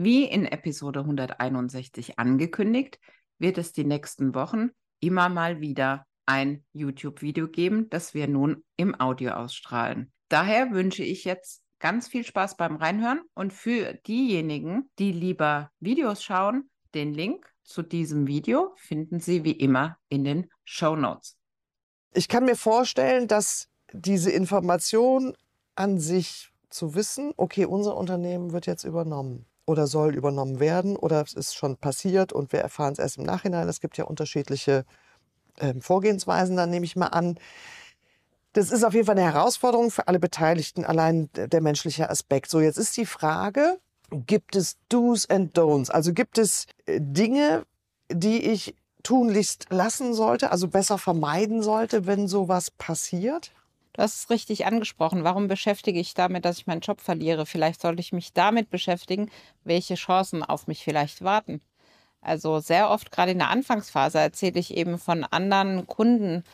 Wie in Episode 161 angekündigt, wird es die nächsten Wochen immer mal wieder ein YouTube-Video geben, das wir nun im Audio ausstrahlen. Daher wünsche ich jetzt ganz viel Spaß beim Reinhören und für diejenigen, die lieber Videos schauen, den Link zu diesem Video finden Sie wie immer in den Show Notes. Ich kann mir vorstellen, dass diese Information an sich zu wissen, okay, unser Unternehmen wird jetzt übernommen oder soll übernommen werden oder es ist schon passiert und wir erfahren es erst im Nachhinein. Es gibt ja unterschiedliche äh, Vorgehensweisen, dann nehme ich mal an. Das ist auf jeden Fall eine Herausforderung für alle Beteiligten, allein der menschliche Aspekt. So, jetzt ist die Frage, gibt es Do's and Don'ts? Also gibt es äh, Dinge, die ich tunlichst lassen sollte, also besser vermeiden sollte, wenn sowas passiert? Du hast es richtig angesprochen. Warum beschäftige ich damit, dass ich meinen Job verliere? Vielleicht sollte ich mich damit beschäftigen, welche Chancen auf mich vielleicht warten. Also sehr oft, gerade in der Anfangsphase, erzähle ich eben von anderen Kunden,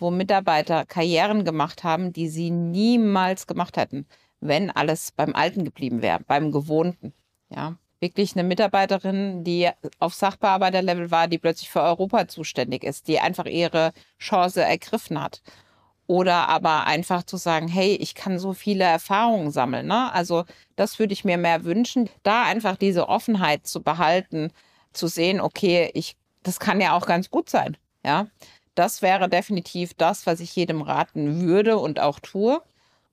wo Mitarbeiter Karrieren gemacht haben, die sie niemals gemacht hätten, wenn alles beim Alten geblieben wäre, beim Gewohnten. Ja, wirklich eine Mitarbeiterin, die auf Sachbearbeiterlevel war, die plötzlich für Europa zuständig ist, die einfach ihre Chance ergriffen hat oder aber einfach zu sagen, hey, ich kann so viele Erfahrungen sammeln. Ne? Also das würde ich mir mehr wünschen, da einfach diese Offenheit zu behalten, zu sehen, okay, ich, das kann ja auch ganz gut sein. Ja, das wäre definitiv das, was ich jedem raten würde und auch tue.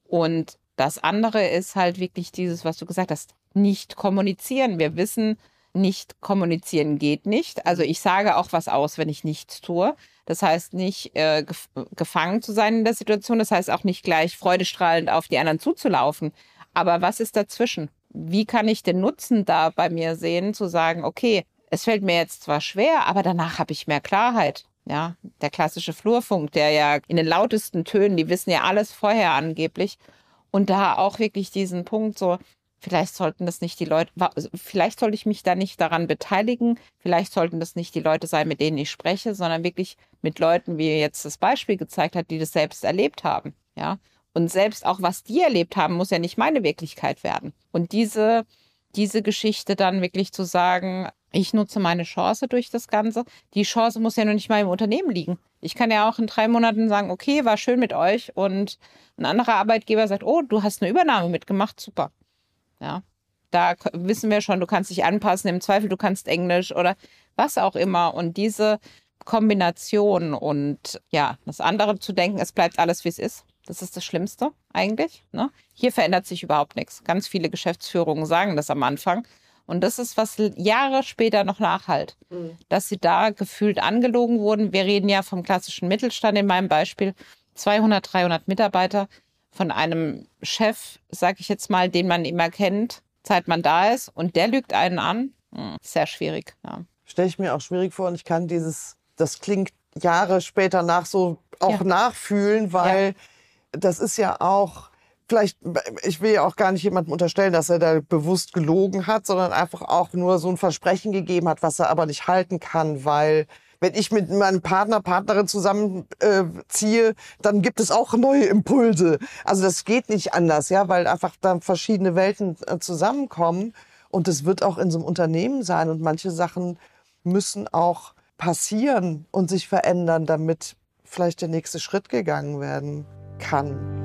Und das andere ist halt wirklich dieses, was du gesagt hast, nicht kommunizieren. Wir wissen, nicht kommunizieren geht nicht. Also ich sage auch was aus, wenn ich nichts tue. Das heißt nicht äh, gef gefangen zu sein in der Situation. Das heißt auch nicht gleich freudestrahlend auf die anderen zuzulaufen. Aber was ist dazwischen? Wie kann ich den Nutzen da bei mir sehen, zu sagen, okay, es fällt mir jetzt zwar schwer, aber danach habe ich mehr Klarheit. Ja, der klassische Flurfunk, der ja in den lautesten Tönen, die wissen ja alles vorher angeblich. Und da auch wirklich diesen Punkt so, Vielleicht sollten das nicht die Leute, also vielleicht sollte ich mich da nicht daran beteiligen. Vielleicht sollten das nicht die Leute sein, mit denen ich spreche, sondern wirklich mit Leuten, wie jetzt das Beispiel gezeigt hat, die das selbst erlebt haben. Ja. Und selbst auch was die erlebt haben, muss ja nicht meine Wirklichkeit werden. Und diese, diese Geschichte dann wirklich zu sagen, ich nutze meine Chance durch das Ganze. Die Chance muss ja noch nicht mal im Unternehmen liegen. Ich kann ja auch in drei Monaten sagen, okay, war schön mit euch. Und ein anderer Arbeitgeber sagt, oh, du hast eine Übernahme mitgemacht, super. Ja. Da wissen wir schon, du kannst dich anpassen, im Zweifel du kannst Englisch oder was auch immer. Und diese Kombination und ja, das andere zu denken, es bleibt alles, wie es ist. Das ist das Schlimmste eigentlich. Ne? Hier verändert sich überhaupt nichts. Ganz viele Geschäftsführungen sagen das am Anfang. Und das ist, was Jahre später noch nachhalt, mhm. dass sie da gefühlt angelogen wurden. Wir reden ja vom klassischen Mittelstand in meinem Beispiel. 200, 300 Mitarbeiter von einem Chef, sag ich jetzt mal, den man immer kennt, seit man da ist und der lügt einen an. Hm, sehr schwierig, ja. Stelle ich mir auch schwierig vor und ich kann dieses, das klingt Jahre später nach so auch ja. nachfühlen, weil ja. das ist ja auch, vielleicht, ich will ja auch gar nicht jemandem unterstellen, dass er da bewusst gelogen hat, sondern einfach auch nur so ein Versprechen gegeben hat, was er aber nicht halten kann, weil wenn ich mit meinem Partner, Partnerin zusammenziehe, äh, dann gibt es auch neue Impulse. Also das geht nicht anders, ja, weil einfach da verschiedene Welten äh, zusammenkommen. Und es wird auch in so einem Unternehmen sein. Und manche Sachen müssen auch passieren und sich verändern, damit vielleicht der nächste Schritt gegangen werden kann.